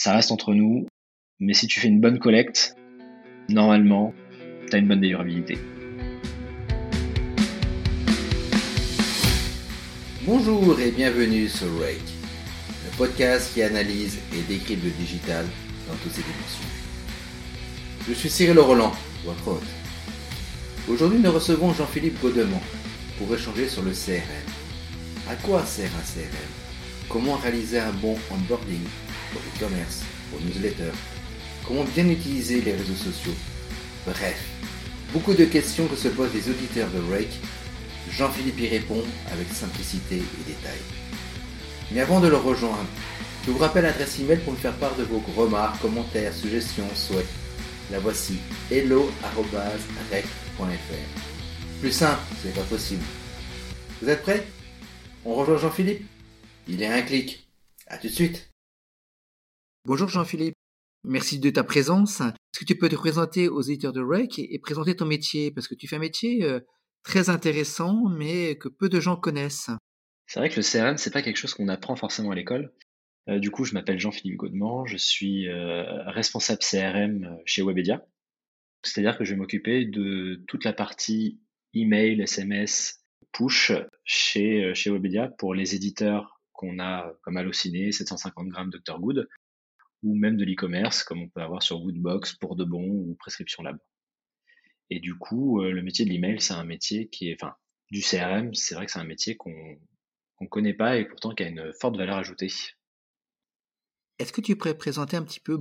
ça reste entre nous, mais si tu fais une bonne collecte, normalement, tu as une bonne délivrabilité. Bonjour et bienvenue sur Rake, le podcast qui analyse et décrypte le digital dans toutes ses dimensions. Je suis Cyril Roland, votre hôte. Aujourd'hui, nous recevons Jean-Philippe Godemont pour échanger sur le CRM. À quoi sert un CRM Comment réaliser un bon onboarding? Pour e-commerce, pour newsletter Comment bien utiliser les réseaux sociaux? Bref, beaucoup de questions que se posent les auditeurs de Rake. Jean-Philippe y répond avec simplicité et détail. Mais avant de le rejoindre, je vous rappelle l'adresse email pour me faire part de vos remarques, commentaires, suggestions, souhaits. La voici hello.rec.fr. Plus simple, c'est pas possible. Vous êtes prêts? On rejoint Jean-Philippe? Il est un clic. À tout de suite. Bonjour Jean-Philippe. Merci de ta présence. Est-ce que tu peux te présenter aux éditeurs de REC et, présenter ton métier? Parce que tu fais un métier euh, très intéressant, mais que peu de gens connaissent. C'est vrai que le CRM, c'est pas quelque chose qu'on apprend forcément à l'école. Euh, du coup, je m'appelle Jean-Philippe Gaudemont, je suis euh, responsable CRM chez Webedia. C'est-à-dire que je vais m'occuper de toute la partie email, SMS, push chez, chez Webedia pour les éditeurs qu'on a comme Allociné, 750 grammes Dr Good, ou même de l'e-commerce, comme on peut avoir sur Woodbox, Pour de Bon ou Prescription Lab. Et du coup, euh, le métier de l'email, c'est un métier qui est, enfin, du CRM, c'est vrai que c'est un métier qu'on ne connaît pas et pourtant qui a une forte valeur ajoutée. Est-ce que tu pourrais présenter un petit peu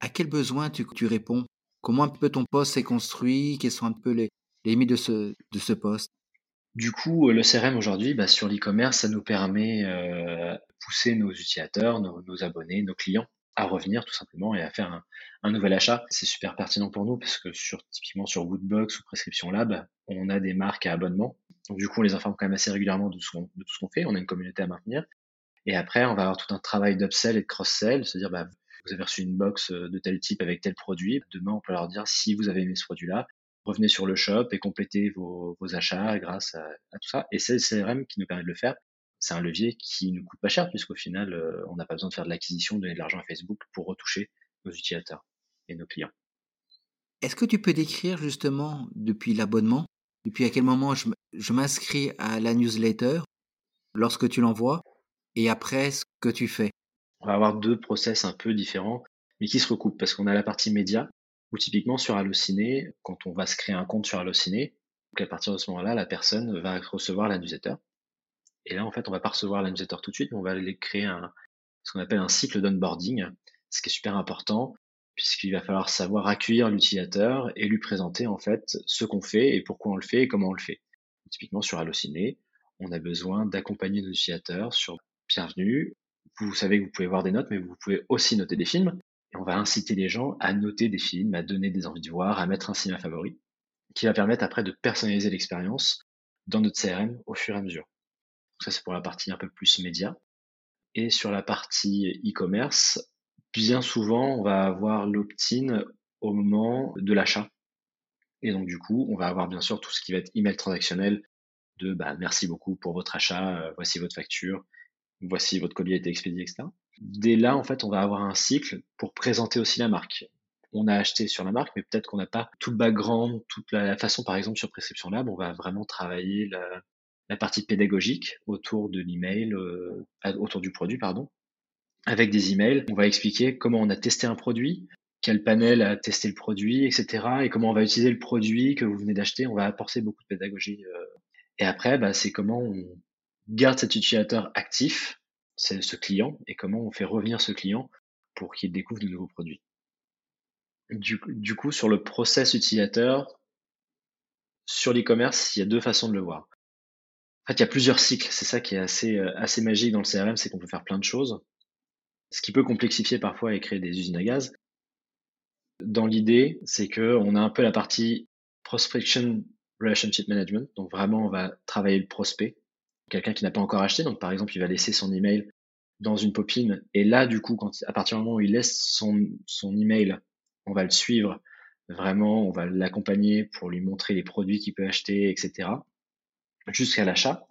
à quels besoins tu, tu réponds? Comment un peu ton poste s'est construit? Quelles sont un peu les, limites de ce, de ce poste? Du coup, euh, le CRM aujourd'hui, bah, sur l'e-commerce, ça nous permet euh, de pousser nos utilisateurs, nos, abonnés, nos clients à revenir tout simplement et à faire un, nouvel achat. C'est super pertinent pour nous parce que sur typiquement sur Woodbox ou Prescription Lab, on a des marques à abonnement. Donc du coup, on les informe quand même assez régulièrement de, tout ce qu'on fait. On a une communauté à maintenir. Et après, on va avoir tout un travail d'upsell et de cross-sell, se dire bah, vous avez reçu une box euh, de tel type avec tel produit. Demain, on peut leur dire si vous avez aimé ce produit-là, revenez sur le shop et complétez vos, achats grâce à, tout ça. Et c'est le CRM qui nous permet de le faire c'est un levier qui nous coûte pas cher puisqu'au final, euh, on n'a pas besoin de faire de l'acquisition, donner de l'argent à Facebook pour retoucher nos utilisateurs et nos clients. Est-ce que tu peux décrire justement depuis l'abonnement, depuis à quel moment je, m'inscris à la newsletter, lorsque tu l'envoies, et après ce que tu fais? On va avoir deux process un peu différents, mais qui se recoupent parce qu'on a la partie média, où typiquement sur Allociné, quand on va se créer un compte sur Allociné, à partir de ce moment-là, la personne va recevoir la newsletter et là, en fait, on va pas recevoir la tout de suite, mais on va aller créer un, ce qu'on appelle un cycle d'onboarding, ce qui est super important, puisqu'il va falloir savoir accueillir l'utilisateur et lui présenter, en fait, ce qu'on fait et pourquoi on le fait et comment on le fait. Typiquement, sur Allociné, on a besoin d'accompagner nos utilisateurs sur Bienvenue. Vous savez que vous pouvez voir des notes, mais vous pouvez aussi noter des films. Et on va inciter les gens à noter des films, à donner des envies de voir, à mettre un cinéma favori, qui va permettre après de personnaliser l'expérience dans notre CRM au fur et à mesure. Ça, c'est pour la partie un peu plus média. Et sur la partie e-commerce, bien souvent, on va avoir l'opt-in au moment de l'achat. Et donc, du coup, on va avoir bien sûr tout ce qui va être email transactionnel de bah, merci beaucoup pour votre achat, euh, voici votre facture, voici votre colis a été expédié, etc. Dès là, en fait, on va avoir un cycle pour présenter aussi la marque. On a acheté sur la marque, mais peut-être qu'on n'a pas tout le background, toute la, façon, par exemple, sur Prescription Lab, on va vraiment travailler la, la partie pédagogique autour de l'email, euh, autour du produit, pardon. Avec des emails, on va expliquer comment on a testé un produit, quel panel a testé le produit, etc. Et comment on va utiliser le produit que vous venez d'acheter. On va apporter beaucoup de pédagogie. Euh. Et après, bah, c'est comment on garde cet utilisateur actif, ce client, et comment on fait revenir ce client pour qu'il découvre de nouveaux produits. Du, du coup, sur le process utilisateur, sur l'e-commerce, il y a deux façons de le voir. En fait, il y a plusieurs cycles. C'est ça qui est assez, euh, assez magique dans le CRM, c'est qu'on peut faire plein de choses. Ce qui peut complexifier parfois et créer des usines à gaz. Dans l'idée, c'est que on a un peu la partie prospection relationship management. Donc vraiment, on va travailler le prospect. Quelqu'un qui n'a pas encore acheté. Donc par exemple, il va laisser son email dans une popine. Et là, du coup, quand, à partir du moment où il laisse son, son email, on va le suivre. Vraiment, on va l'accompagner pour lui montrer les produits qu'il peut acheter, etc jusqu'à l'achat.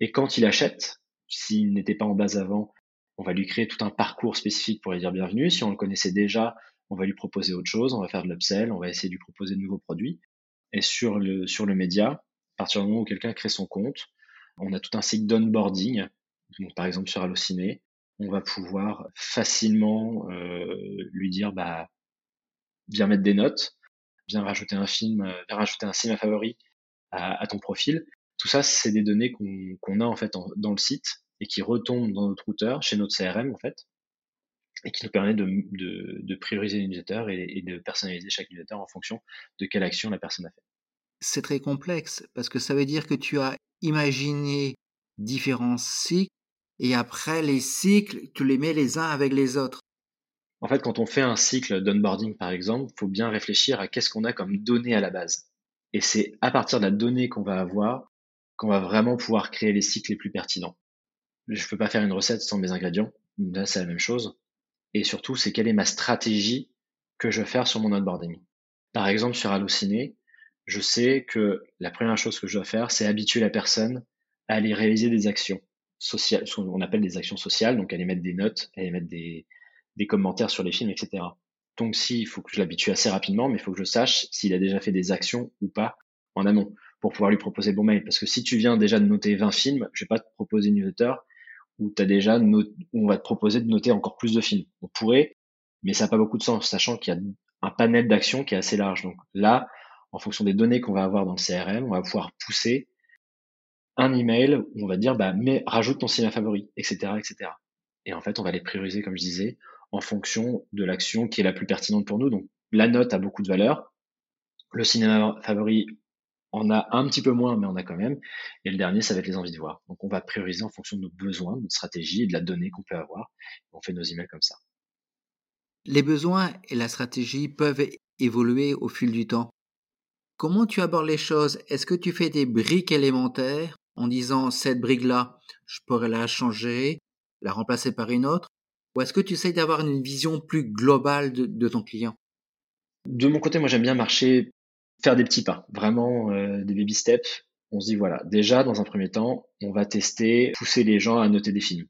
Et quand il achète, s'il n'était pas en base avant on va lui créer tout un parcours spécifique pour lui dire bienvenue. Si on le connaissait déjà, on va lui proposer autre chose, on va faire de l'upsell, on va essayer de lui proposer de nouveaux produits. Et sur le, sur le média, à partir du moment où quelqu'un crée son compte, on a tout un cycle d'onboarding. Donc, par exemple, sur Allociné, on va pouvoir facilement euh, lui dire, bah, viens mettre des notes, viens rajouter un film, euh, viens rajouter un cinéma favori à, ton profil. Tout ça, c'est des données qu'on a en fait dans le site et qui retombent dans notre routeur, chez notre CRM en fait, et qui nous permet de, de, de prioriser les newsletters et, et, de personnaliser chaque newsletter en fonction de quelle action la personne a fait. C'est très complexe parce que ça veut dire que tu as imaginé différents cycles et après les cycles, tu les mets les uns avec les autres. En fait, quand on fait un cycle d'onboarding par exemple, il faut bien réfléchir à qu'est-ce qu'on a comme données à la base. Et c'est à partir de la donnée qu'on va avoir qu'on va vraiment pouvoir créer les cycles les plus pertinents. Je ne peux pas faire une recette sans mes ingrédients. Là, c'est la même chose. Et surtout, c'est quelle est ma stratégie que je vais faire sur mon onboarding. Par exemple, sur Allociné, je sais que la première chose que je dois faire, c'est habituer la personne à aller réaliser des actions sociales, ce qu'on appelle des actions sociales, donc aller mettre des notes, aller mettre des, des commentaires sur les films, etc. Donc, si, il faut que je l'habitue assez rapidement, mais il faut que je sache s'il a déjà fait des actions ou pas en amont pour pouvoir lui proposer bon mail. Parce que si tu viens déjà de noter 20 films, je vais pas te proposer une newsletter où as déjà où on va te proposer de noter encore plus de films. On pourrait, mais ça n'a pas beaucoup de sens, sachant qu'il y a un panel d'actions qui est assez large. Donc là, en fonction des données qu'on va avoir dans le CRM, on va pouvoir pousser un email où on va dire bah mais rajoute ton cinéma favori, etc., etc. Et en fait, on va les prioriser, comme je disais, en fonction de l'action qui est la plus pertinente pour nous. Donc la note a beaucoup de valeur. Le cinéma favori, on a un petit peu moins, mais on a quand même. Et le dernier, ça va être les envies de voir. Donc, on va prioriser en fonction de nos besoins, de notre stratégie et de la donnée qu'on peut avoir. On fait nos emails comme ça. Les besoins et la stratégie peuvent évoluer au fil du temps. Comment tu abordes les choses? Est-ce que tu fais des briques élémentaires en disant cette brique-là, je pourrais la changer, la remplacer par une autre? Ou est-ce que tu essayes d'avoir une vision plus globale de, de ton client? De mon côté, moi j'aime bien marcher faire des petits pas, vraiment euh, des baby steps. On se dit voilà, déjà dans un premier temps, on va tester, pousser les gens à noter des films.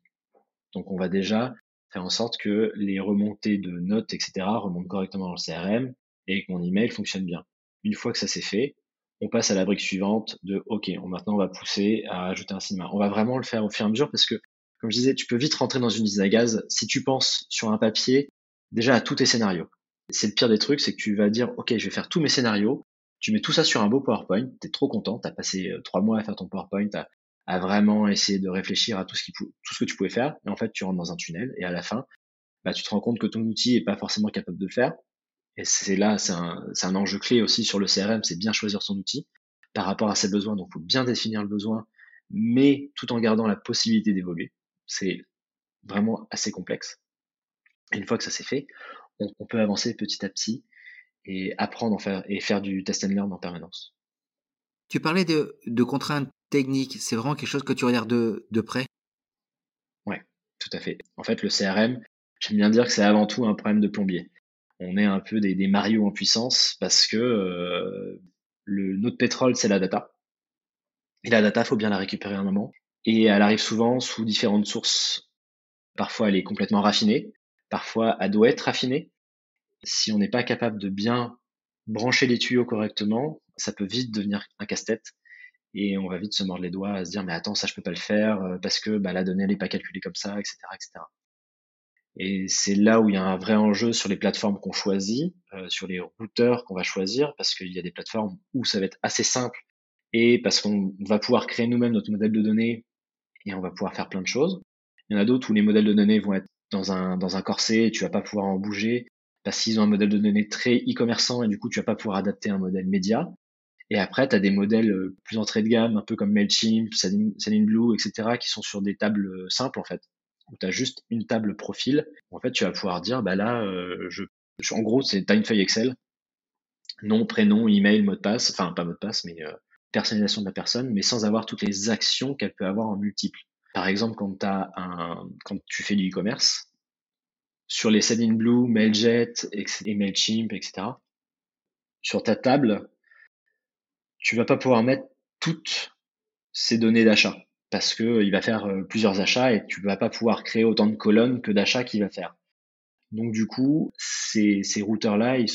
Donc on va déjà faire en sorte que les remontées de notes, etc., remontent correctement dans le CRM et que mon email fonctionne bien. Une fois que ça s'est fait, on passe à la brique suivante de OK, on, maintenant on va pousser à ajouter un cinéma. On va vraiment le faire au fur et à mesure parce que, comme je disais, tu peux vite rentrer dans une usine à gaz si tu penses sur un papier déjà à tous tes scénarios. C'est le pire des trucs, c'est que tu vas dire OK, je vais faire tous mes scénarios tu mets tout ça sur un beau PowerPoint, tu es trop content, tu as passé euh, trois mois à faire ton PowerPoint, à, vraiment essayer de réfléchir à tout ce, que tu pouvais faire, et en fait tu rentres dans un tunnel, et à la fin, bah, tu te rends compte que ton outil est pas forcément capable de le faire, et c'est là, c'est un, enjeu clé aussi sur le CRM, c'est bien choisir son outil par rapport à ses besoins, donc faut bien définir le besoin, mais tout en gardant la possibilité d'évoluer. C'est vraiment assez complexe. Une fois que ça s'est fait, on peut avancer petit à petit et apprendre en faire, et faire du test and learn en permanence. Tu parlais de, de contraintes techniques, c'est vraiment quelque chose que tu regardes de, de près? Ouais, tout à fait. En fait, le CRM, j'aime bien dire que c'est avant tout un problème de plombier. On est un peu des, des Mario en puissance parce que euh, le, notre pétrole, c'est la data. Et la data, faut bien la récupérer un moment. Et elle arrive souvent sous différentes sources. Parfois, elle est complètement raffinée. Parfois, elle doit être raffinée si on n'est pas capable de bien brancher les tuyaux correctement, ça peut vite devenir un casse-tête et on va vite se mordre les doigts à se dire mais attends ça je peux pas le faire euh, parce que bah, la donnée n'est pas calculée comme ça, etc., etc. Et c'est là où il y a un vrai enjeu sur les plateformes qu'on choisit, euh, sur les routeurs qu'on va choisir, parce qu'il y a des plateformes où ça va être assez simple et parce qu'on va pouvoir créer nous-mêmes notre modèle de données et on va pouvoir faire plein de choses. Il y en a d'autres où les modèles de données vont être dans un, dans un corset et tu vas pas pouvoir en bouger parce qu'ils ont un modèle de données très e-commerçant et du coup, tu vas pas pouvoir adapter un modèle média. Et après, tu as des modèles euh, plus entrée de gamme, un peu comme MailChimp, Blue, etc., qui sont sur des tables euh, simples, en fait, où tu as juste une table profil. En fait, tu vas pouvoir dire, bah là, euh, je, en gros, c'est as une feuille Excel, nom, prénom, email, mot de passe, enfin, pas mot de passe, mais personnalisation de la personne, mais sans avoir toutes les actions qu'elle peut avoir en multiples. Par exemple, quand, un, quand tu fais du e-commerce, sur les Blue, Mailjet et Mailchimp, etc. Sur ta table, tu vas pas pouvoir mettre toutes ces données d'achat. parce que il va faire euh, plusieurs achats et tu vas pas pouvoir créer autant de colonnes que d'achats qu'il va faire. Donc du coup, ces, ces routeurs-là, ils,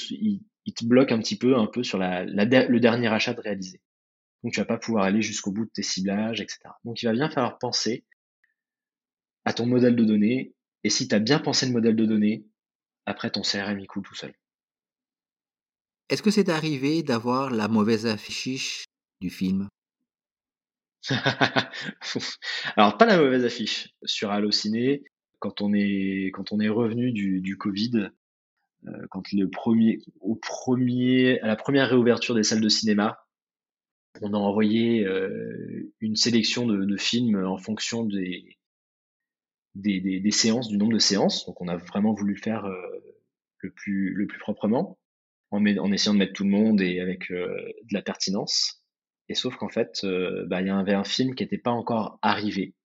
ils, te bloquent un petit peu, un peu sur la, le dernier achat de réaliser. Donc tu vas pas pouvoir aller jusqu'au bout de tes ciblages, etc. Donc il va bien falloir penser à ton modèle de données. Et si tu as bien pensé le modèle de données, après ton CRM il coule tout seul. Est-ce que c'est arrivé d'avoir la mauvaise affiche du film? Alors pas la mauvaise affiche sur Allociné quand on est quand on est revenu du, du Covid, euh, quand le premier au premier à la première réouverture des salles de cinéma, on a envoyé euh, une sélection de, de, films en fonction des des, des des, séances, du nombre de séances. Donc on a vraiment voulu faire euh, le plus le plus proprement en, en, essayant de mettre tout le monde et avec euh, de la pertinence. Et sauf qu'en fait, euh, bah, il y avait un film qui n'était pas encore arrivé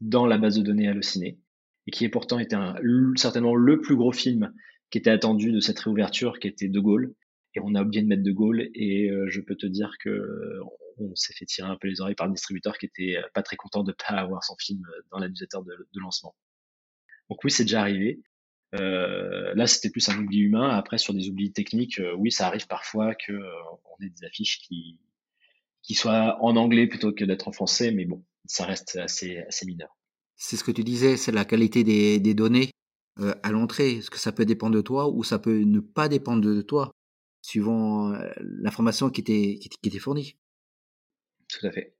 dans la base de données Allociné et qui est pourtant été un, certainement le plus gros film qui était attendu de cette réouverture, qui était De Gaulle. Et on a oublié de mettre De Gaulle et euh, je peux te dire que on s'est fait tirer un peu les oreilles par le distributeur qui était pas très content de pas avoir son film dans la de, lancement. Donc oui, c'est déjà arrivé. Euh, là, c'était plus un oubli humain. Après, sur des oublis techniques, euh, oui, ça arrive parfois que euh, on ait des affiches qui soient en anglais plutôt que d'être en français, mais bon, ça reste assez assez mineur. C'est ce que tu disais, c'est la qualité des, données euh, à l'entrée. Est-ce que ça peut dépendre de toi ou ça peut ne pas dépendre de toi, suivant l'information qui était fournie? Tout à fait.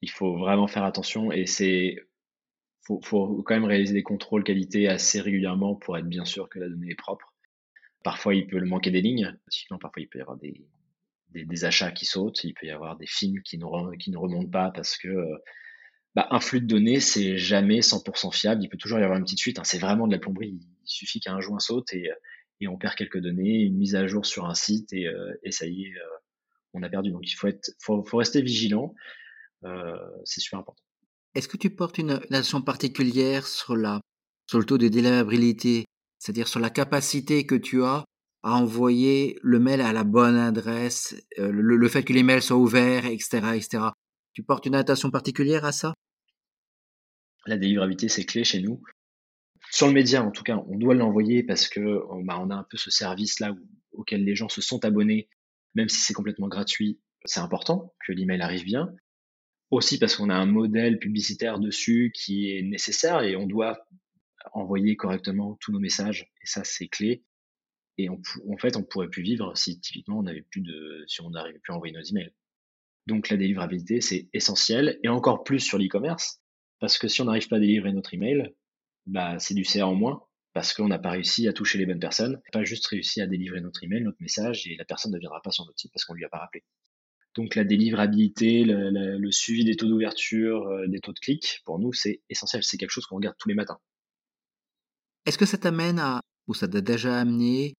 Il faut vraiment faire attention et c'est faut, quand même réaliser des contrôles qualité assez régulièrement pour être bien sûr que la donnée est propre. Parfois, il peut manquer des lignes. Parfois, il peut y avoir des, achats qui sautent. Il peut y avoir des films qui ne, remontent pas parce que bah, un flux de données, c'est jamais 100% fiable. Il peut toujours y avoir une petite fuite. Hein. C'est vraiment de la plomberie. Il suffit qu'un joint saute et, et on perd quelques données, une mise à jour sur un site et, et ça y est, on a perdu. Donc, il faut, être, faut, faut rester vigilant. Euh, c'est super important. Est-ce que tu portes une attention particulière sur, la, sur le taux de délivrabilité, c'est-à-dire sur la capacité que tu as à envoyer le mail à la bonne adresse, euh, le, fait que les mails soient ouverts, etc., etc. Tu portes une attention particulière à ça? La délivrabilité, c'est clé chez nous. Sur le média, en tout cas, on doit l'envoyer parce que bah, on a un peu ce service-là auquel les gens se sont abonnés, même si c'est complètement gratuit. C'est important que l'email arrive bien aussi parce qu'on a un modèle publicitaire dessus qui est nécessaire et on doit envoyer correctement tous nos messages et ça c'est clé et en fait on pourrait plus vivre si typiquement on n'avait plus de si on n'arrivait plus à envoyer nos emails donc la délivrabilité c'est essentiel et encore plus sur l'e-commerce parce que si on n'arrive pas à délivrer notre email bah c'est du CA en moins parce qu'on n'a pas réussi à toucher les bonnes personnes pas juste réussi à délivrer notre email notre message et la personne ne viendra pas sur notre site parce qu'on lui a pas rappelé donc la délivrabilité, le, suivi des taux d'ouverture, euh, des taux de clic, pour nous, c'est essentiel. C'est quelque chose qu'on regarde tous les matins. Est-ce que ça t'amène à, ou ça t'a déjà amené,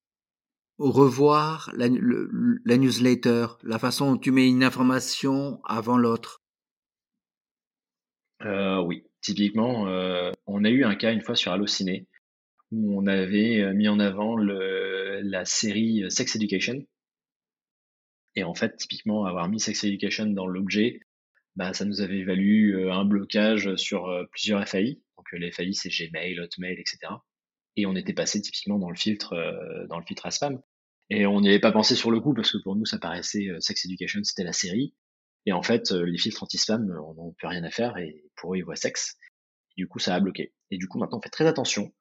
au revoir la, newsletter, la façon dont tu mets une information avant l'autre? Euh, Oui, typiquement, euh, on a eu un cas une fois sur Allociné où on avait mis en avant le, la série Sex Education et en fait, typiquement, avoir mis Sex Education dans l'objet, bah, ça nous avait valu euh, un blocage sur euh, plusieurs FAI. Donc euh, les FAI, c'est Gmail, Hotmail, etc. Et on était passé typiquement dans le filtre, dans le filtre à spam. Et on n'y avait pas pensé sur le coup parce que pour nous, ça paraissait Sex Education, c'était la série. Et en fait, les filtres anti-spam, on n'en peut rien à faire et pour eux, ils voient sexe. Du coup, ça a bloqué. Et du coup, maintenant, on fait très attention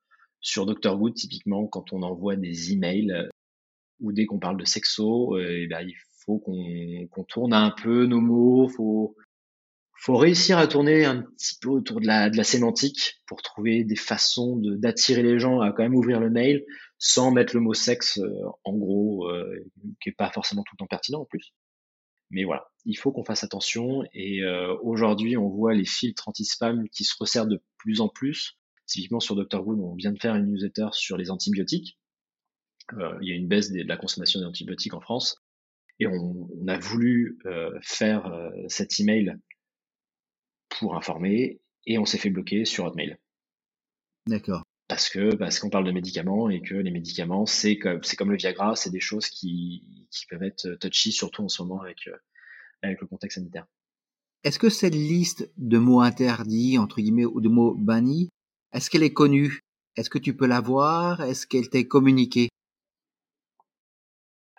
sur Dr. Good, typiquement, quand on envoie des emails ou dès qu'on parle de sexo, et ben, il faut qu'on tourne un peu nos mots, faut faut réussir à tourner un petit peu autour de la, de la sémantique pour trouver des façons d'attirer les gens à quand même ouvrir le mail sans mettre le mot sexe euh, en gros, euh, qui est pas forcément tout le temps pertinent en plus. Mais voilà, il faut qu'on fasse attention et euh, aujourd'hui on voit les filtres anti-spam qui se resserrent de plus en plus. Typiquement sur Dr. Wood, on vient de faire une newsletter sur les antibiotiques. Euh, il y a une baisse de la consommation d'antibiotiques en France et on, on a voulu euh, faire euh, cet email pour informer et on s'est fait bloquer sur Hotmail. D'accord. Parce que parce qu'on parle de médicaments et que les médicaments c'est comme c'est comme le Viagra, c'est des choses qui, qui peuvent être touchy surtout en ce moment avec euh, avec le contexte sanitaire. Est-ce que cette liste de mots interdits, entre guillemets, ou de mots bannis, est-ce qu'elle est connue? Est-ce que tu peux la voir? Est-ce qu'elle t'est communiquée?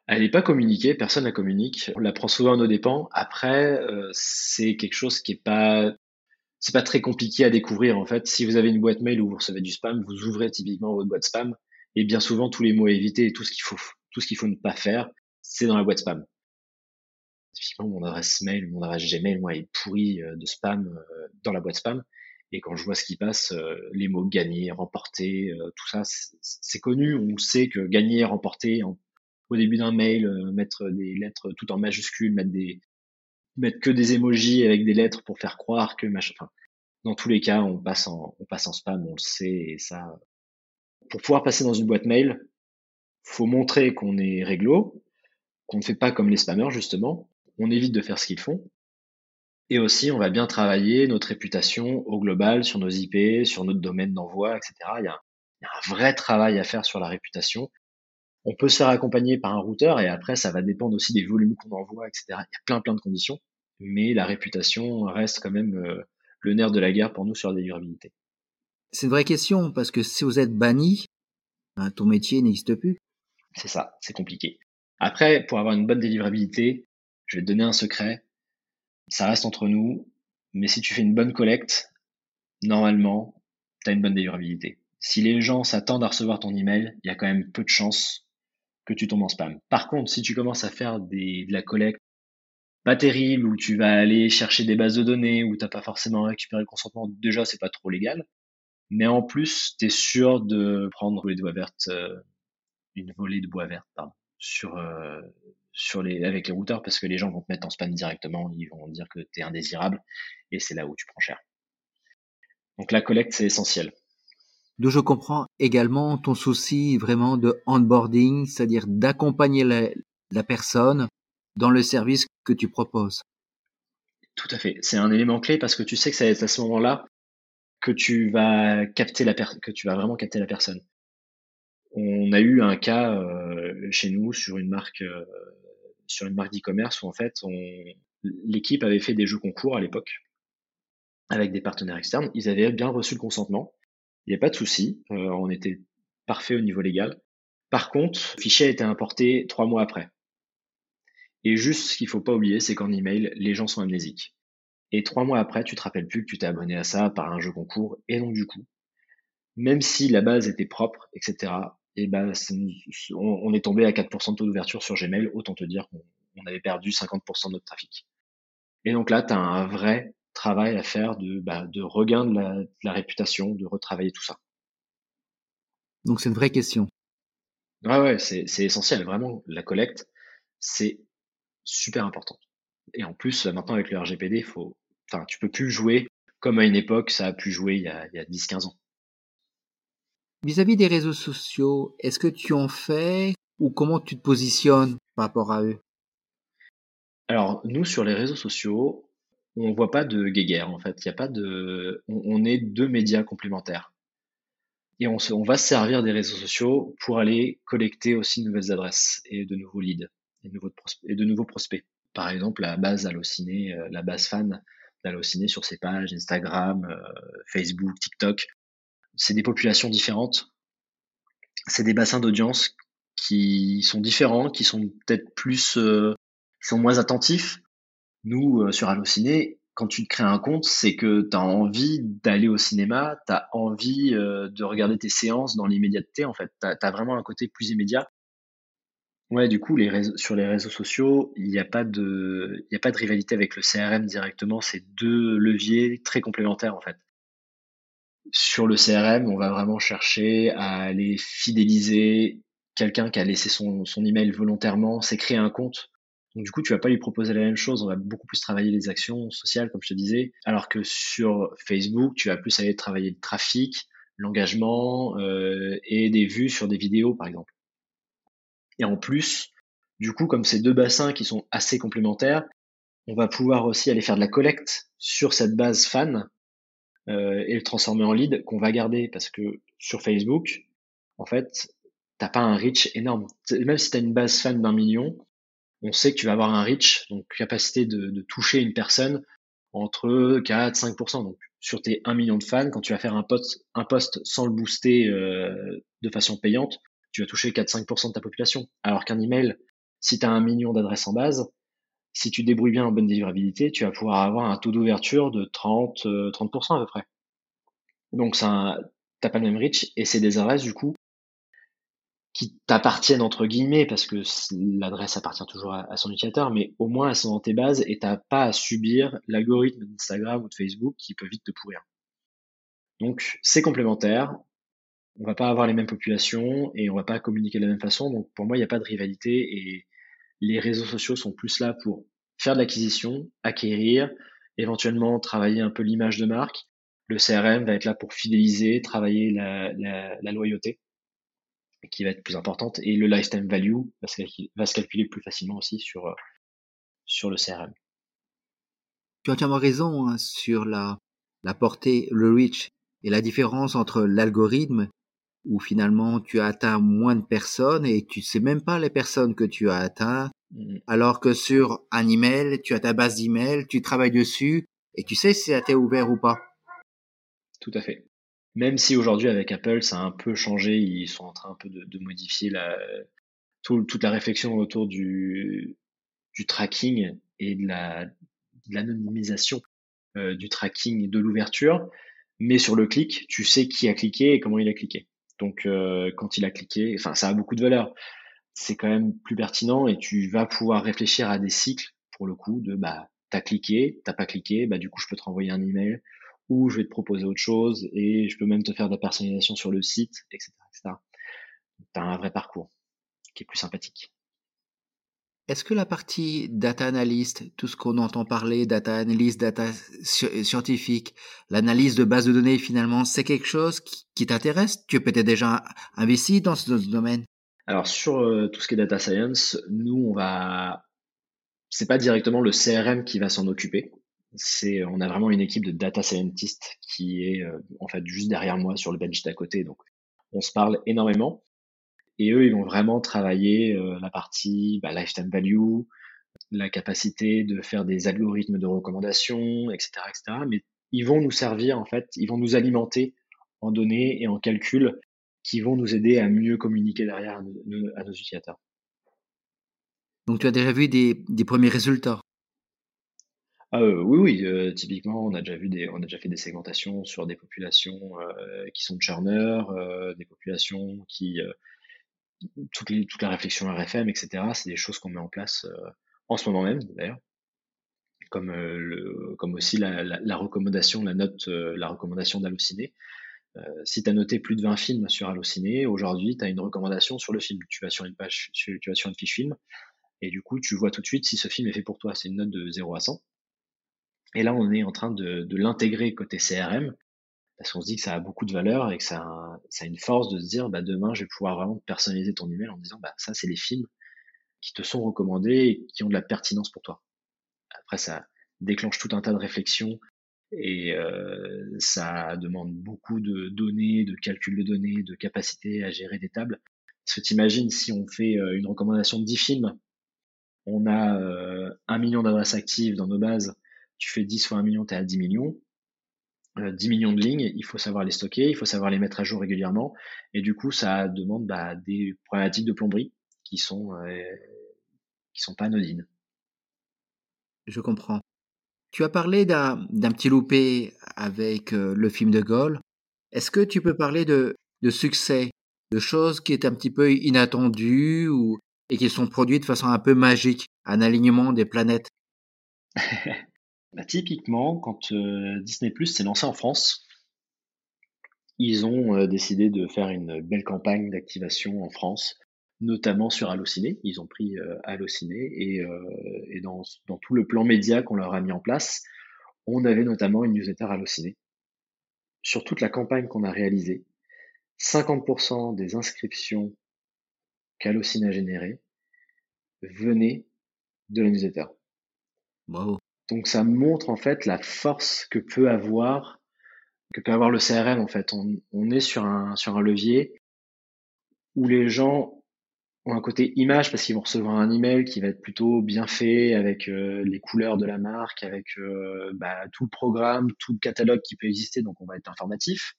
Elle n'est pas communiquée, personne la communique. On la prend souvent à nos dépens. Après, euh, c'est quelque chose qui est pas c'est pas très compliqué à découvrir en fait. Si vous avez une boîte mail où vous recevez du spam, vous ouvrez typiquement votre boîte spam et bien souvent tous les mots à éviter et tout ce qu'il faut tout ce qu'il faut ne pas faire, c'est dans la boîte spam. Typiquement mon adresse mail, mon adresse Gmail, moi est pourrie euh, de spam euh, dans la boîte spam. Et quand je vois ce qui passe, euh, les mots gagner, remporter, tout ça, c'est connu. On sait que gagner, remporter, au début d'un mail, mettre des lettres tout en majuscules, mettre des, mettre que des emojis avec des lettres pour faire croire que machin. Enfin, dans tous les cas, on passe en, on passe en spam, on le sait, et ça, pour pouvoir passer dans une boîte mail, faut montrer qu'on est réglo, qu'on ne fait pas comme les spammers, justement. On évite de faire ce qu'ils font. Et aussi, on va bien travailler notre réputation au global sur nos IP, sur notre domaine d'envoi, etc. Il y, a, il y a un vrai travail à faire sur la réputation. On peut se faire accompagner par un routeur et après, ça va dépendre aussi des volumes qu'on envoie, etc. Il y a plein, plein de conditions. Mais la réputation reste quand même euh, le nerf de la guerre pour nous sur la délivrabilité. C'est une vraie question parce que si vous êtes banni, ben, ton métier n'existe plus. C'est ça, c'est compliqué. Après, pour avoir une bonne délivrabilité, je vais te donner un secret. Ça reste entre nous, mais si tu fais une bonne collecte, normalement, tu as une bonne délivrabilité. Si les gens s'attendent à recevoir ton email, il y a quand même peu de chances que tu tombes en spam. Par contre, si tu commences à faire des, de la collecte pas terrible, où tu vas aller chercher des bases de données, où t'as pas forcément récupéré le consentement, déjà c'est pas trop légal. Mais en plus, tu es sûr de prendre les doigts vertes, euh, une volée de bois verte, pardon, sur, euh, sur les, avec les routeurs, parce que les gens vont te mettre en spam directement, ils vont dire que tu es indésirable, et c'est là où tu prends cher. Donc la collecte, c'est essentiel. D'où je comprends également ton souci vraiment de onboarding, c'est-à-dire d'accompagner la, personne dans le service que tu proposes. Tout à fait. C'est un élément clé parce que tu sais que c'est à ce moment-là que tu vas capter la que tu vas vraiment capter la personne. On a eu un cas euh, chez nous sur une marque euh, sur une marque d'e-commerce où en fait l'équipe avait fait des jeux concours à l'époque avec des partenaires externes. Ils avaient bien reçu le consentement il n'y a pas de souci, euh, on était parfait au niveau légal. Par contre, le fichier a été importé trois mois après. Et juste ce qu'il faut pas oublier, c'est qu'en email, les gens sont amnésiques. Et trois mois après, tu te rappelles plus que tu t'es abonné à ça par un jeu concours, et donc du coup, même si la base était propre, etc., et ben, on, est tombé à 4% de taux d'ouverture sur Gmail, autant te dire qu'on avait perdu 50% de notre trafic. Et donc là, tu as un vrai travail à faire de, bah, de regain de la, réputation, de retravailler tout ça. Donc c'est une vraie question. Ouais, ouais, c'est, essentiel. Vraiment, la collecte, c'est super important. Et en plus, maintenant avec le RGPD, faut, enfin, tu peux plus jouer comme à une époque, ça a pu jouer il y a, il y a 10-15 ans. Vis-à-vis des réseaux sociaux, est-ce que tu en fais ou comment tu te positionnes par rapport à eux? Alors, nous, sur les réseaux sociaux, on voit pas de guéguerre en fait. Il y a pas de, on, est deux médias complémentaires. Et on, on va se servir des réseaux sociaux pour aller collecter aussi de nouvelles adresses et de nouveaux leads et de nouveaux, et de nouveaux prospects. Par exemple, la base Allociné, euh, la base fan d'Allociné sur ses pages Instagram, euh, Facebook, TikTok. C'est des populations différentes. C'est des bassins d'audience qui sont différents, qui sont peut-être plus, euh, qui sont moins attentifs, nous, euh, sur Allociné, quand tu te crées un compte, c'est que tu as envie d'aller au cinéma, tu as envie euh, de regarder tes séances dans l'immédiateté, en fait. Tu as, vraiment un côté plus immédiat. Ouais, du coup, les sur les réseaux sociaux, il n'y a, pas de, a pas de rivalité avec le CRM directement. C'est deux leviers très complémentaires, en fait. Sur le CRM, on va vraiment chercher à aller fidéliser quelqu'un qui a laissé son, son email volontairement, s'est créé un compte donc du coup, tu vas pas lui proposer la même chose. On va beaucoup plus travailler les actions sociales, comme je te disais. Alors que sur Facebook, tu vas plus aller travailler le trafic, l'engagement euh, et des vues sur des vidéos, par exemple. Et en plus, du coup, comme ces deux bassins qui sont assez complémentaires, on va pouvoir aussi aller faire de la collecte sur cette base fan et le transformer en lead qu'on va garder parce que sur Facebook, en fait, t'as pas un reach énorme. Même si tu as une base fan d'un million, on sait que tu vas avoir un reach, donc capacité de, toucher une personne entre 4 5%. Donc sur tes 1 million de fans, quand tu vas faire un post, un post sans le booster euh, de façon payante, tu vas toucher 4-5% de ta population. Alors qu'un email, si tu as un million d'adresses en base, si tu débrouilles bien en bonne délivrabilité, tu vas pouvoir avoir un taux d'ouverture de 30, 30% euh, à peu près. Donc ça, t'as pas le même reach et c'est des adresses du coup qui t'appartiennent entre guillemets parce que l'adresse appartient toujours à, son utilisateur, mais au moins elles sont dans tes bases et t'as pas à subir l'algorithme d'Instagram ou de Facebook qui peut vite te pourrir. Donc c'est complémentaire. On va pas avoir les mêmes populations et on va pas communiquer de la même façon. Donc pour moi il n'y a pas de rivalité et les réseaux sociaux sont plus là pour faire de l'acquisition, acquérir, éventuellement travailler un peu l'image de marque. Le CRM va être là pour fidéliser, travailler la, la, loyauté, qui va être plus importante, et le lifetime value va se, va se calculer plus facilement aussi sur, euh, sur le CRM. Tu as entièrement raison hein, sur la, la portée, le reach et la différence entre l'algorithme où finalement tu as atteint moins de personnes et tu sais même pas les personnes que tu as atteint. Mmh. Alors que sur un email, tu as ta base d'email, tu travailles dessus et tu sais si ça t'est ouvert ou pas. Tout à fait. Même si aujourd'hui avec Apple, ça a un peu changé, ils sont en train un peu de, modifier la, toute la réflexion autour du, du tracking et de la l'anonymisation euh, du tracking de l'ouverture. Mais sur le clic, tu sais qui a cliqué et comment il a cliqué. Donc euh, quand il a cliqué, enfin ça a beaucoup de valeur. C'est quand même plus pertinent et tu vas pouvoir réfléchir à des cycles pour le coup de bah t'as cliqué, t'as pas cliqué, bah du coup je peux te renvoyer un email ou je vais te proposer autre chose et je peux même te faire de la personnalisation sur le site, etc. etc. T'as un vrai parcours qui est plus sympathique. Est-ce que la partie data analyst, tout ce qu'on entend parler, data analyst, data scientifique, l'analyse de base de données finalement, c'est quelque chose qui, t'intéresse? Tu es peut-être déjà investi dans ce, domaine? Alors sur euh, tout ce qui est data science, nous on va, c'est pas directement le CRM qui va s'en occuper. C'est, on a vraiment une équipe de data scientists qui est euh, en fait juste derrière moi sur le bench d'à côté. Donc on se parle énormément. Et eux, ils vont vraiment travailler euh, la partie bah, lifetime value, la capacité de faire des algorithmes de recommandation, etc., etc. Mais ils vont nous servir, en fait, ils vont nous alimenter en données et en calculs qui vont nous aider à mieux communiquer derrière à nos, utilisateurs. Donc tu as déjà vu des, des premiers résultats? Ah, euh, oui, oui, euh, typiquement, on a déjà vu des, on a déjà fait des segmentations sur des populations euh, qui sont churners, des populations qui, toute, la réflexion RFM, etc. C'est des choses qu'on met en place euh, en ce moment même, d'ailleurs. Comme, euh, aussi la, recommandation, la note, euh, la recommandation d'Allociné. si tu as noté plus de 20 films sur Allociné, aujourd'hui, tu as une recommandation sur le film. Tu vas sur une page, tu vas sur une fiche film, et du coup, tu vois tout de suite si ce film est fait pour toi. C'est une note de 0 à 100. Et là, on est en train de l'intégrer côté CRM parce qu'on se dit que ça a beaucoup de valeur et que ça a, ça a une force de se dire bah demain je vais pouvoir vraiment personnaliser ton email en disant bah ça c'est les films qui te sont recommandés et qui ont de la pertinence pour toi. Après ça déclenche tout un tas de réflexions et euh, ça demande beaucoup de données, de calcul de données, de capacité à gérer des tables. Parce que t'imagines si on fait euh, une recommandation de 10 films, on a euh, un million d'adresses actives dans nos bases, tu fais 10 fois un million, tu es à 10 millions 10 euh, millions de lignes, il faut savoir les stocker, il faut savoir les mettre à jour régulièrement, et du coup, ça demande bah, des problématiques de plomberie qui sont euh, qui sont pas anodines. Je comprends. Tu as parlé d'un petit loupé avec euh, le film de Gaulle. Est-ce que tu peux parler de, de succès, de choses qui étaient un petit peu inattendues ou, et qui sont produites de façon un peu magique, un alignement des planètes? Bah, typiquement, quand euh, Disney Plus s'est lancé en France, ils ont euh, décidé de faire une belle campagne d'activation en France, notamment sur Allociné. Ils ont pris euh, Allociné et, et dans, dans, tout le plan média qu'on leur a mis en place, on avait notamment une newsletter Allociné. Sur toute la campagne qu'on a réalisée, 50% des inscriptions qu'Allociné a générées venaient de la newsletter. Wow. Donc ça montre en fait la force que peut avoir que peut avoir le CRM en fait. On, est sur un sur un levier où les gens ont un côté image parce qu'ils vont recevoir un email qui va être plutôt bien fait avec euh, les couleurs de la marque, avec euh, bah, tout le programme, tout le catalogue qui peut exister. Donc on va être informatif.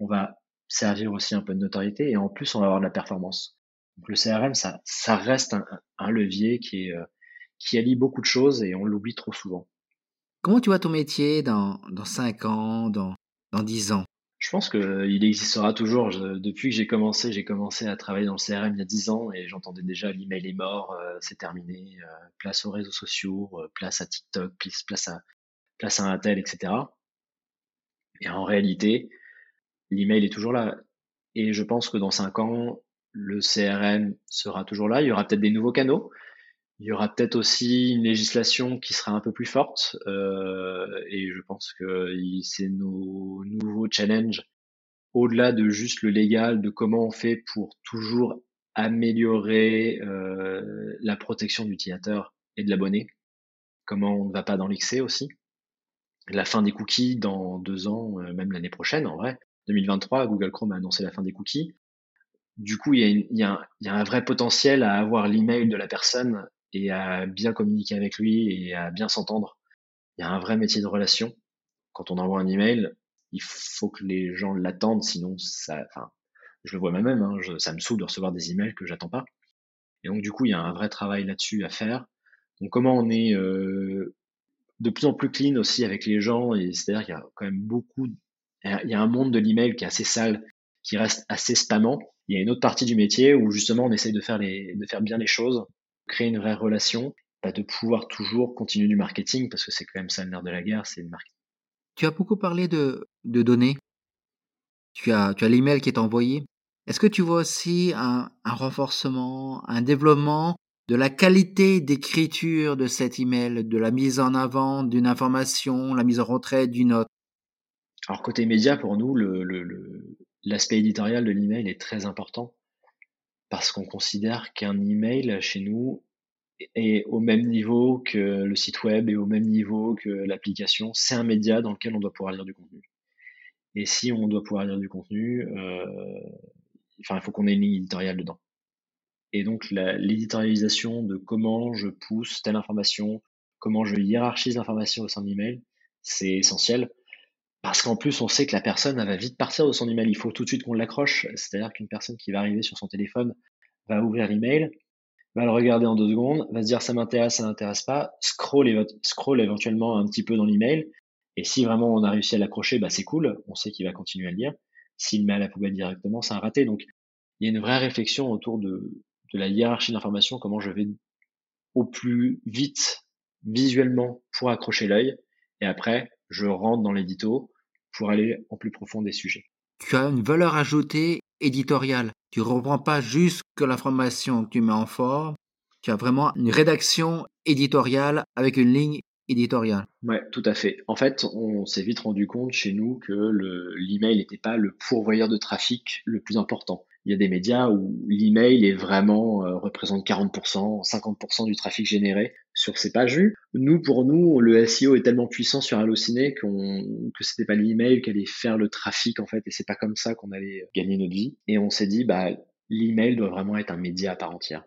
On va servir aussi un peu de notoriété et en plus on va avoir de la performance. Donc le CRM, ça, ça reste un, un levier qui, est, euh, qui allie beaucoup de choses et on l'oublie trop souvent. Comment tu vois ton métier dans, dans 5 ans, dans, dans 10 ans? Je pense qu'il existera toujours. depuis que j'ai commencé, j'ai commencé à travailler dans le CRM il y a 10 ans et j'entendais déjà l'email est mort, euh, c'est terminé, euh, place aux réseaux sociaux, euh, place à TikTok, place à, place à Intel, etc. Et en réalité, l'email est toujours là. Et je pense que dans 5 ans, le CRM sera toujours là. Il y aura peut-être des nouveaux canaux. Il y aura peut-être aussi une législation qui sera un peu plus forte euh, et je pense que c'est nos nouveaux challenges au-delà de juste le légal, de comment on fait pour toujours améliorer euh, la protection de l'utilisateur et de l'abonné, comment on ne va pas dans l'excès aussi. La fin des cookies dans deux ans, euh, même l'année prochaine en vrai, 2023, Google Chrome a annoncé la fin des cookies. Du coup, il a, il y a un vrai potentiel à avoir l'email de la personne et à bien communiquer avec lui et à bien s'entendre. Il y a un vrai métier de relation. Quand on envoie un email, il faut que les gens l'attendent, sinon ça, enfin, je le vois moi-même, hein, ça me saoule de recevoir des emails que j'attends pas. Et donc du coup, il y a un vrai travail là-dessus à faire. Donc comment on est euh, de plus en plus clean aussi avec les gens, et c'est-à-dire qu'il y a quand même beaucoup, il y a un monde de l'email qui est assez sale, qui reste assez spammant. Il y a une autre partie du métier où justement on essaye de faire de faire bien les choses créer une vraie relation, pas de pouvoir toujours continuer du marketing, parce que c'est quand même ça le nerf de la guerre, c'est le marketing. Tu as beaucoup parlé de, de données. Tu as, tu as l'email qui est envoyé. Est-ce que tu vois aussi un, un renforcement, un développement de la qualité d'écriture de cet email, de la mise en avant d'une information, la mise en retrait d'une autre? Alors côté média, pour nous, l'aspect le, le, éditorial de l'email est très important parce qu'on considère qu'un email chez nous est au même niveau que le site web et au même niveau que l'application. C'est un média dans lequel on doit pouvoir lire du contenu. Et si on doit pouvoir lire du contenu, euh, enfin, il faut qu'on ait une ligne éditoriale dedans. Et donc, l'éditorialisation de comment je pousse telle information, comment je hiérarchise l'information au sein de l'email, c'est essentiel. Parce qu'en plus, on sait que la personne elle va vite partir de son email. Il faut tout de suite qu'on l'accroche. C'est-à-dire qu'une personne qui va arriver sur son téléphone va ouvrir l'email, va le regarder en deux secondes, va se dire ça m'intéresse, ça m'intéresse pas, scroll, éventuellement un petit peu dans l'email. Et si vraiment on a réussi à l'accrocher, bah c'est cool. On sait qu'il va continuer à le lire. S'il met à la poubelle directement, c'est un raté. Donc il y a une vraie réflexion autour de, de la hiérarchie d'information, comment je vais au plus vite visuellement pour accrocher l'œil. Et après, je rentre dans l'édito pour aller en plus profond des sujets. Tu as une valeur ajoutée éditoriale. Tu ne reprends pas juste que l'information que tu mets en forme, tu as vraiment une rédaction éditoriale avec une ligne éditoriale. Ouais, tout à fait. En fait, on s'est vite rendu compte chez nous que l'email n'était pas le pourvoyeur de trafic le plus important il y a des médias où l'email est vraiment euh, représente 40%, 50% du trafic généré sur ces pages vues. Nous, pour nous, le SEO est tellement puissant sur Allociné qu'on que c'était pas l'email qui allait faire le trafic en fait, et c'est pas comme ça qu'on allait gagner notre vie. Et on s'est dit, bah l'email doit vraiment être un média à part entière.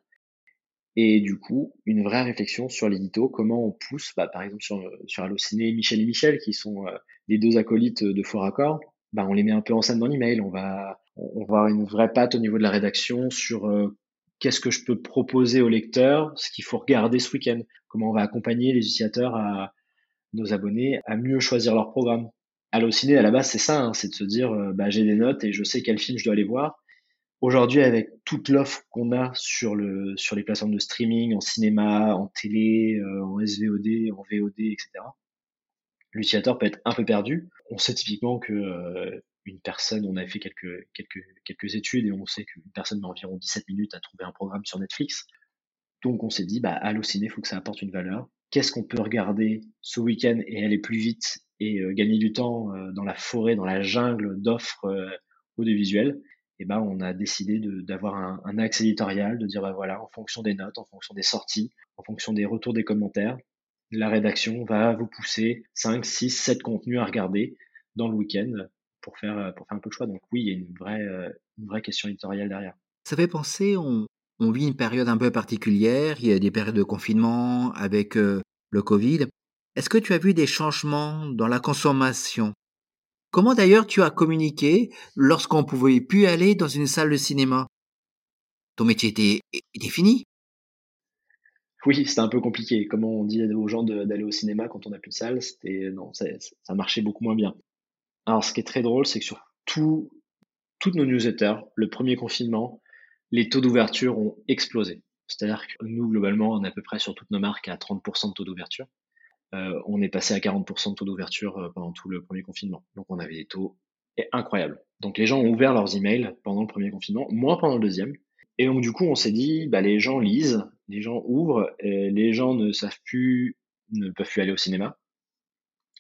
Et du coup, une vraie réflexion sur l'édito, comment on pousse, bah, par exemple sur, sur Allociné, Michel et Michel, qui sont euh, les deux acolytes de Fort Accord, bah, on les met un peu en scène dans l'email. On va, on va avoir une vraie patte au niveau de la rédaction sur euh, qu'est-ce que je peux proposer au lecteur, ce qu'il faut regarder ce week-end, comment on va accompagner les utilisateurs à nos abonnés à mieux choisir leur programme. Allociné, à la base, c'est ça, hein, c'est de se dire, euh, bah, j'ai des notes et je sais quel film je dois aller voir. Aujourd'hui, avec toute l'offre qu'on a sur le sur les plateformes de streaming, en cinéma, en télé, euh, en SVOD, en VOD, etc., l'utilisateur peut être un peu perdu. On sait typiquement que une personne, on a fait quelques, études et on sait qu'une personne met environ 17 minutes à trouver un programme sur Netflix. Donc on s'est dit, bah, Allociné, il faut que ça apporte une valeur. Qu'est-ce qu'on peut regarder ce week-end et aller plus vite et euh, gagner du temps euh, dans la forêt, dans la jungle d'offres euh, audiovisuelles? Et ben, on a décidé d'avoir un, un, axe éditorial, de dire, bah voilà, en fonction des notes, en fonction des sorties, en fonction des retours des commentaires, la rédaction va vous pousser 5, 6, 7 contenus à regarder dans le week-end pour faire, pour faire un peu de choix. Donc oui, il y a une vraie, une vraie question éditoriale derrière. Ça fait penser, on, on vit une période un peu particulière, il y a des périodes de confinement avec euh, le Covid. Est-ce que tu as vu des changements dans la consommation? Comment d'ailleurs tu as communiqué lorsqu'on pouvait plus aller dans une salle de cinéma? Ton métier était, était fini? Oui, c'était un peu compliqué. Comment on dit aux gens d'aller au cinéma quand on n'a plus de salle C'était non, ça, ça marchait beaucoup moins bien. Alors, ce qui est très drôle, c'est que sur tout, toutes nos newsletters, le premier confinement, les taux d'ouverture ont explosé. C'est-à-dire que nous, globalement, on est à peu près sur toutes nos marques à 30% de taux d'ouverture. Euh, on est passé à 40% de taux d'ouverture euh, pendant tout le premier confinement. Donc on avait des taux incroyables. Donc les gens ont ouvert leurs emails pendant le premier confinement, moins pendant le deuxième. Et donc du coup, on s'est dit, bah, les gens lisent, les gens ouvrent, les gens ne savent plus, ne peuvent plus aller au cinéma.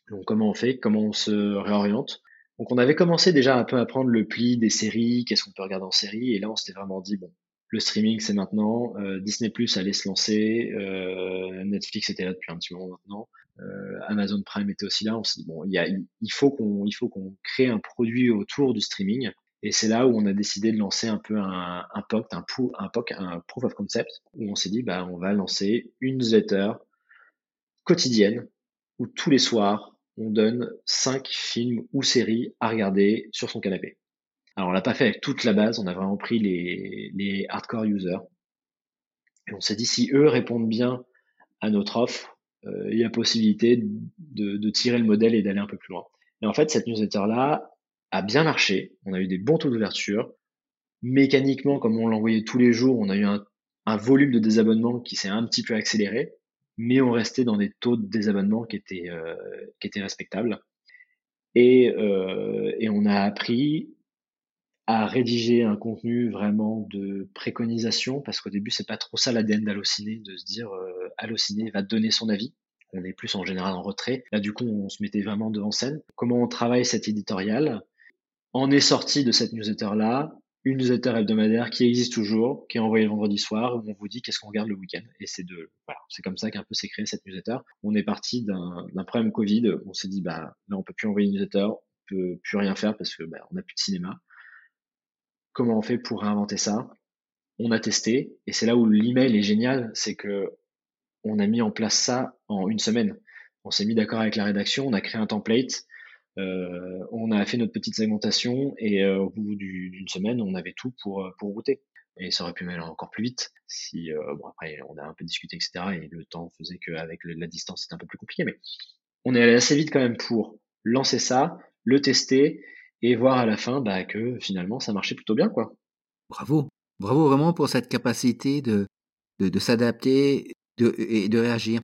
Donc comment on fait Comment on se réoriente Donc on avait commencé déjà un peu à prendre le pli des séries, qu'est-ce qu'on peut regarder en série, et là on s'était vraiment dit, bon, le streaming c'est maintenant, euh, Disney Plus allait se lancer, euh, Netflix était là depuis un petit moment maintenant, euh, Amazon Prime était aussi là. On s'est dit bon, il, y a, il faut qu'on il faut qu'on crée un produit autour du streaming. Et c'est là où on a décidé de lancer un peu un, POC, un, un POC, un proof of concept, où on s'est dit bah on va lancer une newsletter quotidienne où tous les soirs on donne cinq films ou séries à regarder sur son canapé. Alors on l'a pas fait avec toute la base, on a vraiment pris les, hardcore users. Et on s'est dit si eux répondent bien à notre offre, euh, il y a possibilité de, tirer le modèle et d'aller un peu plus loin. Et en fait, cette newsletter-là a bien marché. On a eu des bons taux d'ouverture. Mécaniquement, comme on l'envoyait tous les jours, on a eu un volume de désabonnement qui s'est un petit peu accéléré, mais on restait dans des taux de désabonnement qui étaient, euh, qui étaient respectables. Et, euh, et on a appris à rédiger un contenu vraiment de préconisation, parce qu'au début, c'est pas trop ça l'ADN d'Allociné, de se dire euh, va donner son avis. On est plus en général en retrait. Là, du coup, on se mettait vraiment devant scène. Comment on travaille cet éditorial? En est sorti de cette newsletter-là une newsletter hebdomadaire qui existe toujours, qui est envoyée le vendredi soir, où on vous dit qu'est-ce qu'on regarde le week-end. Et c'est de, voilà, c'est comme ça qu'un peu s'est créé cette newsletter. On est parti d'un problème Covid. On s'est dit, bah, là, on peut plus envoyer une newsletter, on peut plus rien faire parce que, bah, on n'a plus de cinéma comment on fait pour réinventer ça? On a testé, et c'est là où l'email est génial, c'est que on a mis en place ça en une semaine. On s'est mis d'accord avec la rédaction, on a créé un template, euh, on a fait notre petite segmentation, et euh, au bout d'une semaine, on avait tout pour, euh, pour router. Et ça aurait pu aller encore plus vite si, bon après, on a un peu discuté, etc. Et le temps faisait qu'avec la distance, c'était un peu plus compliqué. Mais on est allé assez vite quand même pour lancer ça, le tester et voir à la fin bah, que finalement ça marchait plutôt bien quoi. Bravo, bravo vraiment pour cette capacité de, de, s'adapter et de réagir.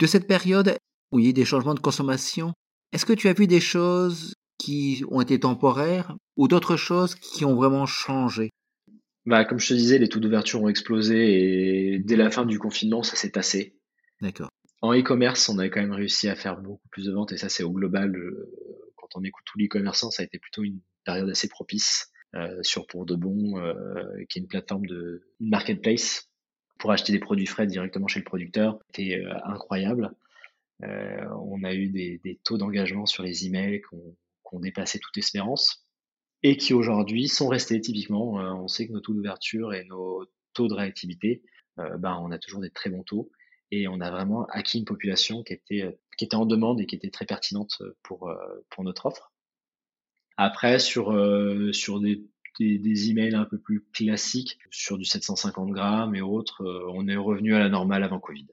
De cette période où il y a des changements de consommation, est-ce que tu as vu des choses qui ont été temporaires ou d'autres choses qui ont vraiment changé? Bah, Comme je te disais, les taux d'ouverture ont explosé et dès la fin du confinement, ça s'est passé. D'accord. En e-commerce, on a quand même réussi à faire beaucoup plus de ventes et ça c'est au global on écoute tous les commerçants, ça a été plutôt une période assez propice euh, sur Pour de Bon, euh, qui est une plateforme de marketplace pour acheter des produits frais directement chez le producteur. C'était euh, incroyable. On a eu des, taux d'engagement sur les emails qui ont, dépassé toute espérance et qui aujourd'hui sont restés typiquement. on sait que nos taux d'ouverture et nos taux de réactivité, ben, on a toujours des très bons taux et on a vraiment acquis une population qui était, qui était en demande et qui était très pertinente pour, pour notre offre. Après, sur, euh, sur des, des, emails un peu plus classiques, sur du 750 grammes et autres, on est revenu à la normale avant Covid.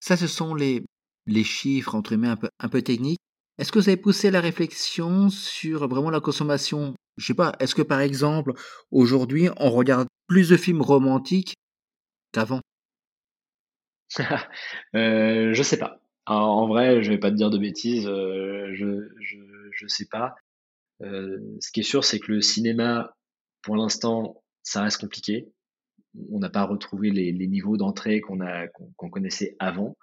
Ça, ce sont les, les chiffres, entre guillemets, un peu, un peu techniques. Est-ce que vous avez poussé la réflexion sur vraiment la consommation? Je sais pas, est-ce que par exemple, aujourd'hui, on regarde plus de films romantiques qu'avant? Euh, je sais pas. En, vrai, je vais pas te dire de bêtises. Euh, je, je, sais pas. Euh, ce qui est sûr, c'est que le cinéma, pour l'instant, ça reste compliqué. On n'a pas retrouvé les, niveaux d'entrée qu'on connaissait avant.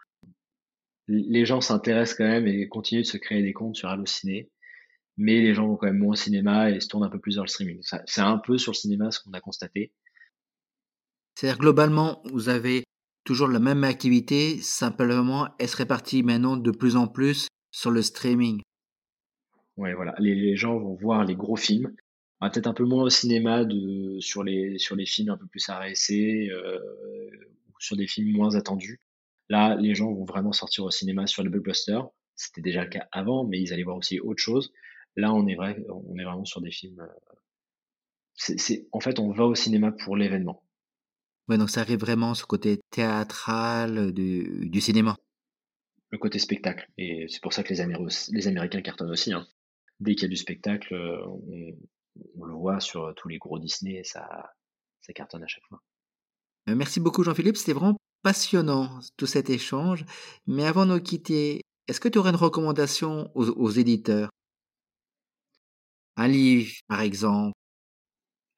Les gens s'intéressent quand même et continuent de se créer des comptes sur Allociné, mais les gens vont quand même moins au cinéma et se tournent un peu plus vers le streaming. C'est un peu sur le cinéma ce qu'on a constaté. C'est-à-dire globalement, vous avez toujours la même activité, simplement elle se répartit maintenant de plus en plus sur le streaming. Ouais, voilà. Les, gens vont voir les gros films peut-être un peu moins au cinéma de, sur, les, sur les films un peu plus arrêtés euh, ou sur des films moins attendus. Là, les gens vont vraiment sortir au cinéma sur les blockbusters. C'était déjà le cas avant, mais ils allaient voir aussi autre chose. Là, on est, vrai, on est vraiment sur des films. Euh, c'est, en fait, on va au cinéma pour l'événement. Ouais, donc ça arrive vraiment ce côté théâtral du, du cinéma. Le côté spectacle. Et c'est pour ça que les, les Américains cartonnent aussi. Hein. Dès qu'il y a du spectacle, euh, on, on le voit sur tous les gros Disney, ça, ça cartonne à chaque fois. Euh, merci beaucoup Jean-Philippe, c'était vraiment passionnant tout cet échange. Mais avant de nous quitter, est-ce que tu aurais une recommandation aux, éditeurs? Un livre, par exemple?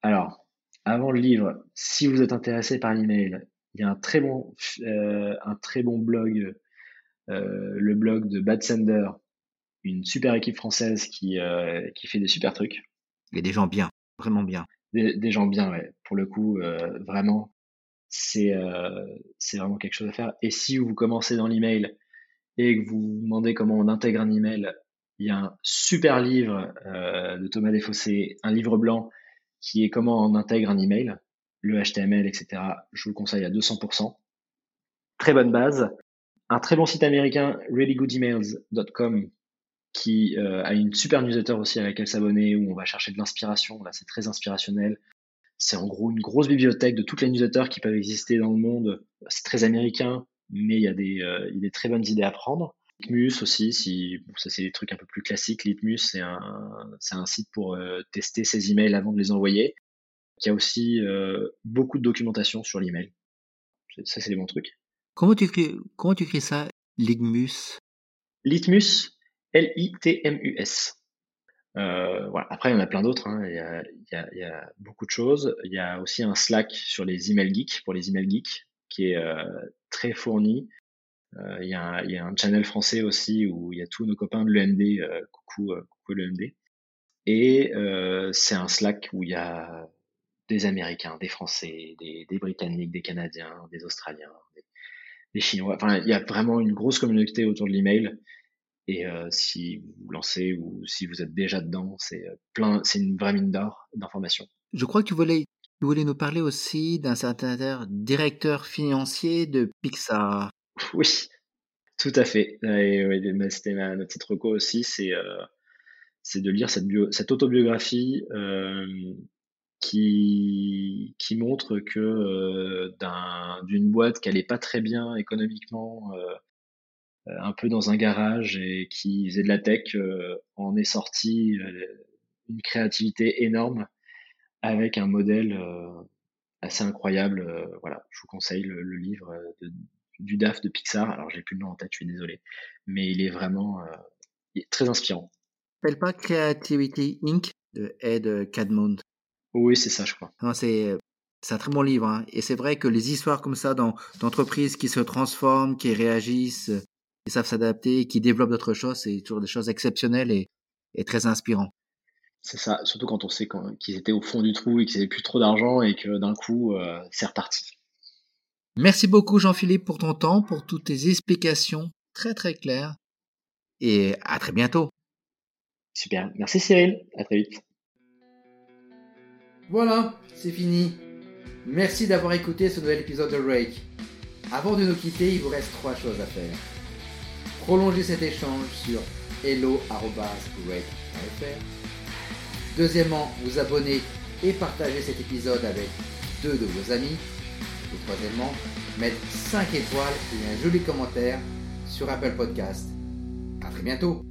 Alors, avant le livre, si vous êtes intéressé par l'email, il y a un très bon, euh, un très bon blog, euh, le blog de Bad Sender, une super équipe française qui, qui fait des super trucs. Il y a des gens bien, vraiment bien. Des, gens bien, ouais. Pour le coup, euh, vraiment, c'est euh, c'est vraiment quelque chose à faire. Et si vous commencez dans l'email et que vous vous demandez comment on intègre un email, il y a un super livre euh, de Thomas Desfossés, un livre blanc qui est comment on intègre un email, le HTML, etc. Je vous le conseille à 200%. Très bonne base. Un très bon site américain, reallygoodemails.com, qui euh, a une super newsletter aussi à laquelle s'abonner où on va chercher de l'inspiration. Là, c'est très inspirationnel. C'est en gros une grosse bibliothèque de toutes les newsletters qui peuvent exister dans le monde. C'est très américain, mais il y a des, euh, il y a des très bonnes idées à prendre. Litmus aussi, si bon, ça c'est des trucs un peu plus classiques. Litmus, c'est un, c'est un site pour euh, tester ses emails avant de les envoyer. Qui a aussi beaucoup de documentation sur l'email. Ça, c'est des bons trucs. Comment tu écris, comment tu écris ça, Litmus? Litmus, L-I-T-M-U-S. Euh, voilà. Après, il y en a plein d'autres. Hein. Il, a, il, y a, beaucoup de choses. Il y a aussi un Slack sur les emails geeks, pour les emails geeks, qui est euh, très fourni. Euh, il, y a un, il, y a un, channel français aussi où il y a tous nos copains de l'EMD. Euh, coucou, euh, coucou l'EMD. Et c'est un Slack où il y a des Américains, des Français, des, des Britanniques, des Canadiens, des Australiens, des, des Chinois. Enfin, il y a vraiment une grosse communauté autour de l'email. Et euh, si vous vous lancez ou si vous êtes déjà dedans, c'est euh, plein, c'est une vraie mine d'or d'informations. Je crois que tu voulais, tu voulais nous parler aussi d'un certain directeur financier de Pixar. Oui, tout à fait. C'était ma, notre petite reco aussi, c'est euh, de lire cette, bio, cette autobiographie euh, qui, qui montre que euh, d'une boîte qui allait pas très bien économiquement un peu dans un garage et qui faisait de la tech, euh, en est sorti euh, une créativité énorme avec un modèle assez incroyable. voilà, je vous conseille le, livre du DAF de Pixar. Alors j'ai plus le nom en tête, je suis désolé, mais il est vraiment très inspirant. s'appelle pas Creativity Inc. de Ed Cadmond. Oui, c'est ça, je crois. c'est c'est un très bon livre, hein. et c'est vrai que les histoires comme ça d'entreprises qui se transforment, qui réagissent, qui savent s'adapter, qui développent d'autres choses, c'est toujours des choses exceptionnelles et, très inspirant. C'est ça, surtout quand on sait qu'ils étaient au fond du trou et qu'ils n'avaient plus trop d'argent et que d'un coup, euh, c'est reparti. Merci beaucoup Jean-Philippe pour ton temps, pour toutes tes explications très très claires et à très bientôt. Super, merci Cyril, à très vite. Voilà, c'est fini. Merci d'avoir écouté ce nouvel épisode de Rake. Avant de nous quitter, il vous reste trois choses à faire. Prolongez cet échange sur hello.rate.fr. Deuxièmement, vous abonner et partager cet épisode avec deux de vos amis. Et troisièmement, mettre 5 étoiles et un joli commentaire sur Apple Podcast. A très bientôt